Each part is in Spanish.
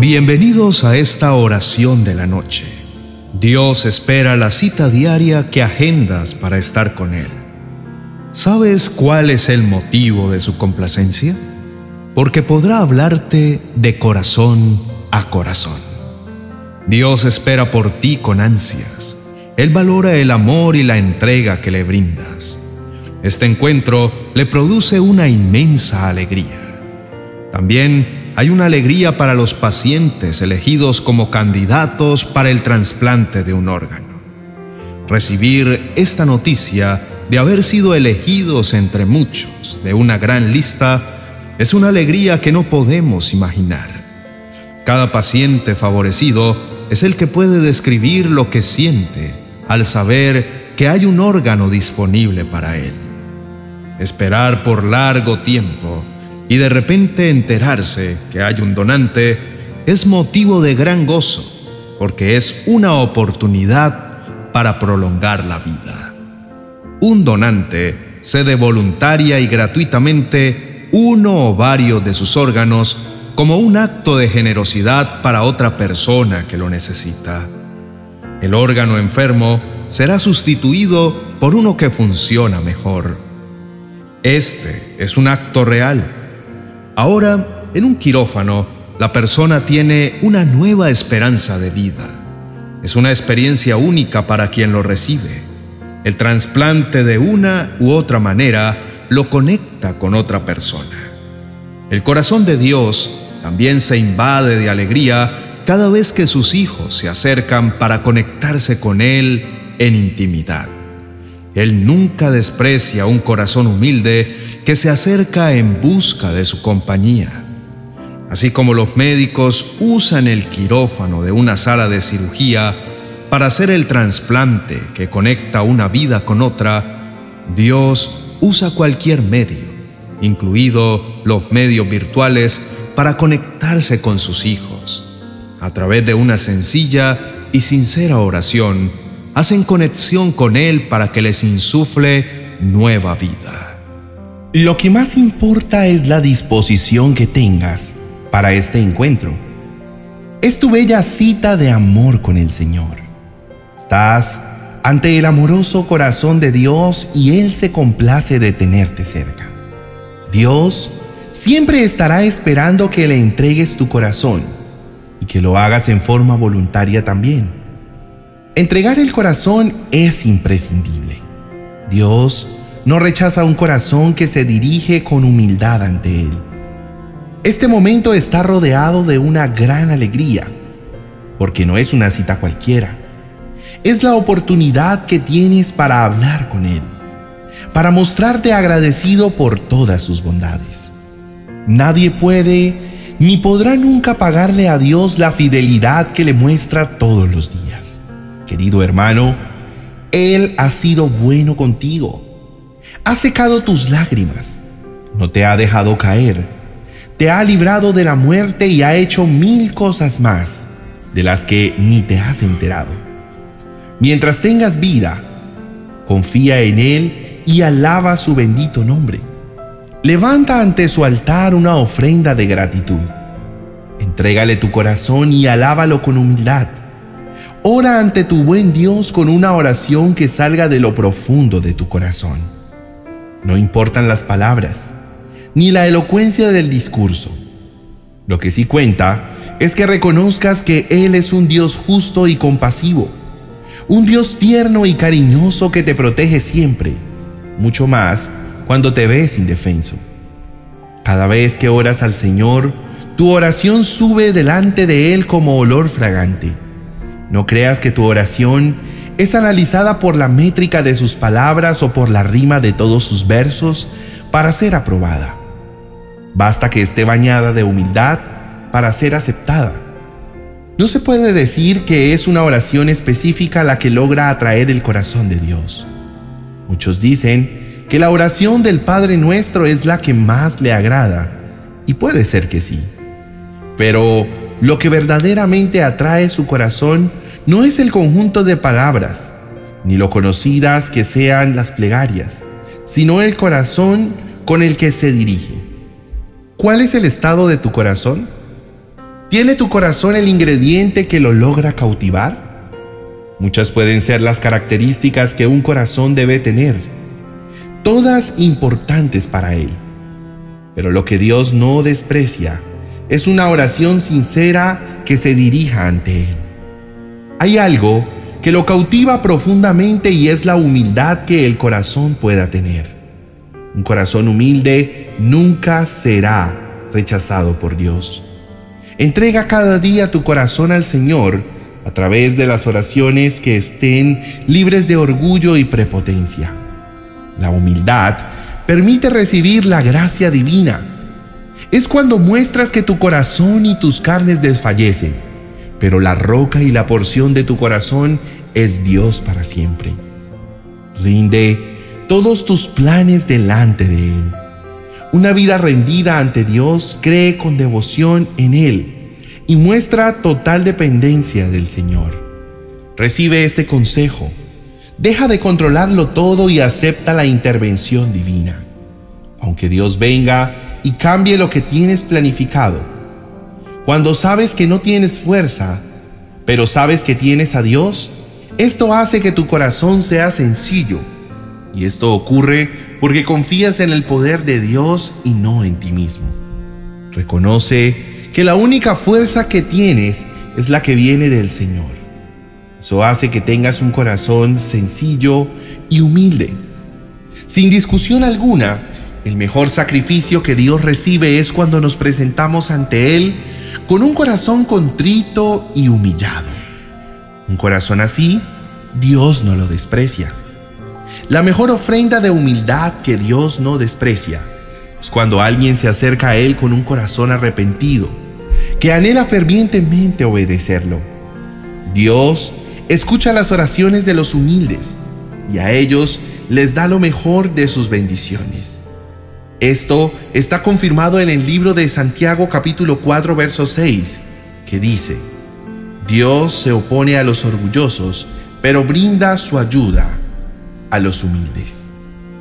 Bienvenidos a esta oración de la noche. Dios espera la cita diaria que agendas para estar con Él. ¿Sabes cuál es el motivo de su complacencia? Porque podrá hablarte de corazón a corazón. Dios espera por ti con ansias. Él valora el amor y la entrega que le brindas. Este encuentro le produce una inmensa alegría. También hay una alegría para los pacientes elegidos como candidatos para el trasplante de un órgano. Recibir esta noticia de haber sido elegidos entre muchos de una gran lista es una alegría que no podemos imaginar. Cada paciente favorecido es el que puede describir lo que siente al saber que hay un órgano disponible para él. Esperar por largo tiempo y de repente enterarse que hay un donante es motivo de gran gozo, porque es una oportunidad para prolongar la vida. Un donante cede voluntaria y gratuitamente uno o varios de sus órganos como un acto de generosidad para otra persona que lo necesita. El órgano enfermo será sustituido por uno que funciona mejor. Este es un acto real Ahora, en un quirófano, la persona tiene una nueva esperanza de vida. Es una experiencia única para quien lo recibe. El trasplante de una u otra manera lo conecta con otra persona. El corazón de Dios también se invade de alegría cada vez que sus hijos se acercan para conectarse con Él en intimidad. Él nunca desprecia un corazón humilde que se acerca en busca de su compañía. Así como los médicos usan el quirófano de una sala de cirugía para hacer el trasplante que conecta una vida con otra, Dios usa cualquier medio, incluido los medios virtuales, para conectarse con sus hijos. A través de una sencilla y sincera oración, hacen conexión con Él para que les insufle nueva vida. Lo que más importa es la disposición que tengas para este encuentro. Es tu bella cita de amor con el Señor. Estás ante el amoroso corazón de Dios y Él se complace de tenerte cerca. Dios siempre estará esperando que le entregues tu corazón y que lo hagas en forma voluntaria también. Entregar el corazón es imprescindible. Dios no rechaza un corazón que se dirige con humildad ante Él. Este momento está rodeado de una gran alegría, porque no es una cita cualquiera. Es la oportunidad que tienes para hablar con Él, para mostrarte agradecido por todas sus bondades. Nadie puede ni podrá nunca pagarle a Dios la fidelidad que le muestra todos los días. Querido hermano, Él ha sido bueno contigo ha secado tus lágrimas, no te ha dejado caer, te ha librado de la muerte y ha hecho mil cosas más de las que ni te has enterado. Mientras tengas vida, confía en Él y alaba su bendito nombre. Levanta ante su altar una ofrenda de gratitud. Entrégale tu corazón y alábalo con humildad. Ora ante tu buen Dios con una oración que salga de lo profundo de tu corazón. No importan las palabras, ni la elocuencia del discurso. Lo que sí cuenta es que reconozcas que Él es un Dios justo y compasivo, un Dios tierno y cariñoso que te protege siempre, mucho más cuando te ves indefenso. Cada vez que oras al Señor, tu oración sube delante de Él como olor fragante. No creas que tu oración es analizada por la métrica de sus palabras o por la rima de todos sus versos para ser aprobada. Basta que esté bañada de humildad para ser aceptada. No se puede decir que es una oración específica la que logra atraer el corazón de Dios. Muchos dicen que la oración del Padre Nuestro es la que más le agrada, y puede ser que sí. Pero lo que verdaderamente atrae su corazón no es el conjunto de palabras, ni lo conocidas que sean las plegarias, sino el corazón con el que se dirige. ¿Cuál es el estado de tu corazón? ¿Tiene tu corazón el ingrediente que lo logra cautivar? Muchas pueden ser las características que un corazón debe tener, todas importantes para él. Pero lo que Dios no desprecia es una oración sincera que se dirija ante Él. Hay algo que lo cautiva profundamente y es la humildad que el corazón pueda tener. Un corazón humilde nunca será rechazado por Dios. Entrega cada día tu corazón al Señor a través de las oraciones que estén libres de orgullo y prepotencia. La humildad permite recibir la gracia divina. Es cuando muestras que tu corazón y tus carnes desfallecen, pero la roca y la porción de tu corazón es Dios para siempre. Rinde todos tus planes delante de Él una vida rendida ante Dios cree con devoción en Él y muestra total dependencia del Señor. Recibe este consejo. Deja de controlarlo todo y acepta la intervención divina. Aunque Dios venga y cambie lo que tienes planificado. Cuando sabes que no tienes fuerza, pero sabes que tienes a Dios, esto hace que tu corazón sea sencillo. Y esto ocurre porque confías en el poder de Dios y no en ti mismo. Reconoce que la única fuerza que tienes es la que viene del Señor. Eso hace que tengas un corazón sencillo y humilde. Sin discusión alguna, el mejor sacrificio que Dios recibe es cuando nos presentamos ante Él con un corazón contrito y humillado. Un corazón así, Dios no lo desprecia. La mejor ofrenda de humildad que Dios no desprecia es cuando alguien se acerca a Él con un corazón arrepentido, que anhela fervientemente obedecerlo. Dios escucha las oraciones de los humildes y a ellos les da lo mejor de sus bendiciones. Esto está confirmado en el libro de Santiago capítulo 4 verso 6, que dice, Dios se opone a los orgullosos, pero brinda su ayuda a los humildes.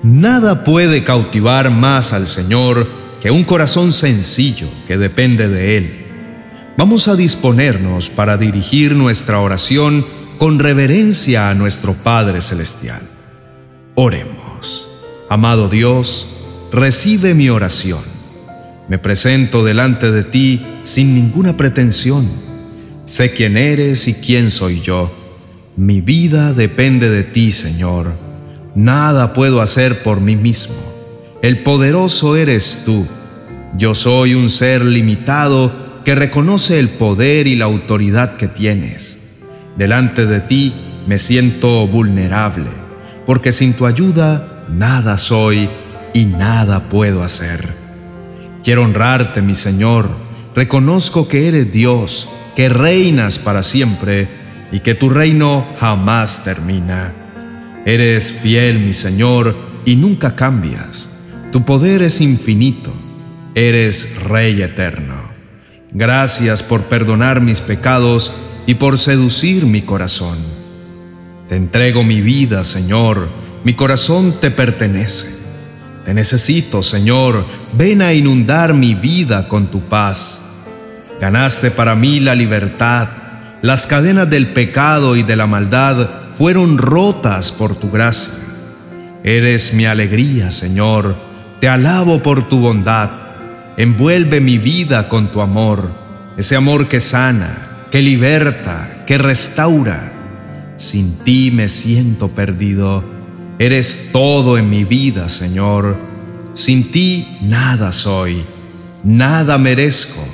Nada puede cautivar más al Señor que un corazón sencillo que depende de Él. Vamos a disponernos para dirigir nuestra oración con reverencia a nuestro Padre Celestial. Oremos. Amado Dios, recibe mi oración. Me presento delante de ti sin ninguna pretensión. Sé quién eres y quién soy yo. Mi vida depende de ti, Señor Nada puedo hacer por mí mismo. El poderoso eres tú. Yo soy un ser limitado que reconoce el poder y la autoridad que tienes. Delante de ti me siento vulnerable, porque sin tu ayuda nada soy y nada puedo hacer. Quiero honrarte, mi Señor. Reconozco que eres Dios, que reinas para siempre y que tu reino jamás termina. Eres fiel, mi Señor, y nunca cambias. Tu poder es infinito. Eres Rey eterno. Gracias por perdonar mis pecados y por seducir mi corazón. Te entrego mi vida, Señor. Mi corazón te pertenece. Te necesito, Señor. Ven a inundar mi vida con tu paz. Ganaste para mí la libertad. Las cadenas del pecado y de la maldad fueron rotas por tu gracia. Eres mi alegría, Señor, te alabo por tu bondad. Envuelve mi vida con tu amor, ese amor que sana, que liberta, que restaura. Sin ti me siento perdido. Eres todo en mi vida, Señor. Sin ti nada soy, nada merezco.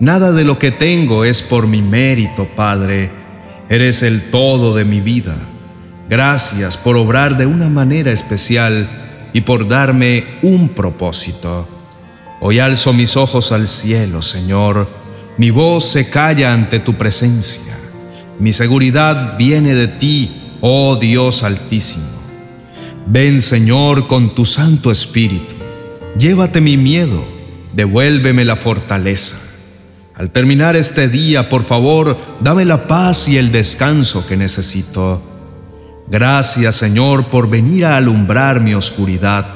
Nada de lo que tengo es por mi mérito, Padre Eres el todo de mi vida. Gracias por obrar de una manera especial y por darme un propósito. Hoy alzo mis ojos al cielo, Señor. Mi voz se calla ante tu presencia. Mi seguridad viene de ti, oh Dios altísimo. Ven, Señor, con tu Santo Espíritu. Llévate mi miedo, devuélveme la fortaleza. Al terminar este día, por favor, dame la paz y el descanso que necesito. Gracias, Señor, por venir a alumbrar mi oscuridad.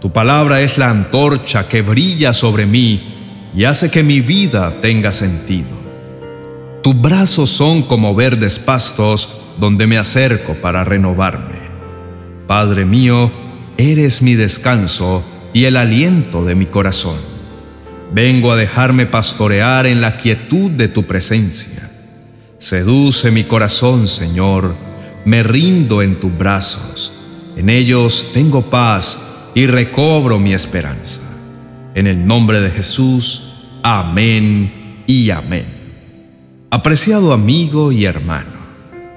Tu palabra es la antorcha que brilla sobre mí y hace que mi vida tenga sentido. Tus brazos son como verdes pastos donde me acerco para renovarme. Padre mío, eres mi descanso y el aliento de mi corazón. Vengo a dejarme pastorear en la quietud de tu presencia. Seduce mi corazón, Señor, me rindo en tus brazos. En ellos tengo paz y recobro mi esperanza. En el nombre de Jesús, amén y amén. Apreciado amigo y hermano,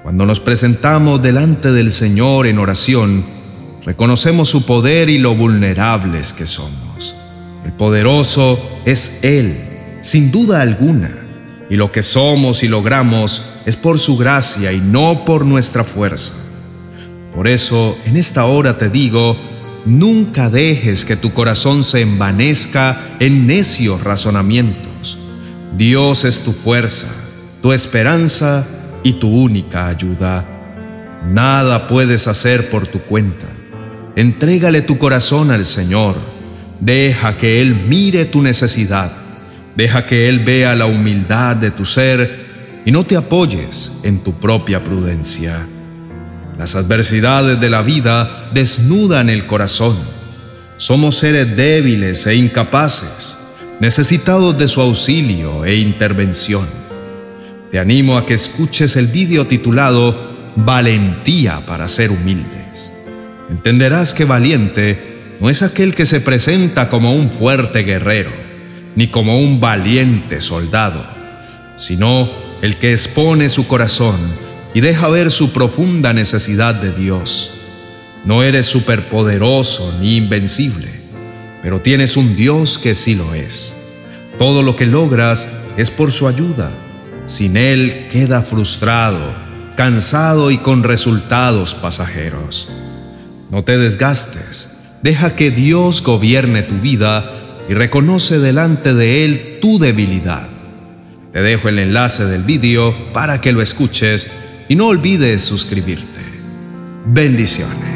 cuando nos presentamos delante del Señor en oración, reconocemos su poder y lo vulnerables que somos. El poderoso es Él, sin duda alguna, y lo que somos y logramos es por su gracia y no por nuestra fuerza. Por eso, en esta hora te digo, Nunca dejes que tu corazón se envanezca en necios razonamientos. Dios es tu fuerza, tu esperanza y tu única ayuda. Nada puedes hacer por tu cuenta. Entrégale tu corazón al Señor. Deja que Él mire tu necesidad. Deja que Él vea la humildad de tu ser y no te apoyes en tu propia prudencia. Las adversidades de la vida desnudan el corazón. Somos seres débiles e incapaces, necesitados de su auxilio e intervención. Te animo a que escuches el vídeo titulado Valentía para ser humildes. Entenderás que valiente no es aquel que se presenta como un fuerte guerrero, ni como un valiente soldado, sino el que expone su corazón y deja ver su profunda necesidad de Dios. No eres superpoderoso ni invencible, pero tienes un Dios que sí lo es. Todo lo que logras es por su ayuda. Sin Él queda frustrado, cansado y con resultados pasajeros. No te desgastes, deja que Dios gobierne tu vida y reconoce delante de Él tu debilidad. Te dejo el enlace del vídeo para que lo escuches y no olvides suscribirte. Bendiciones.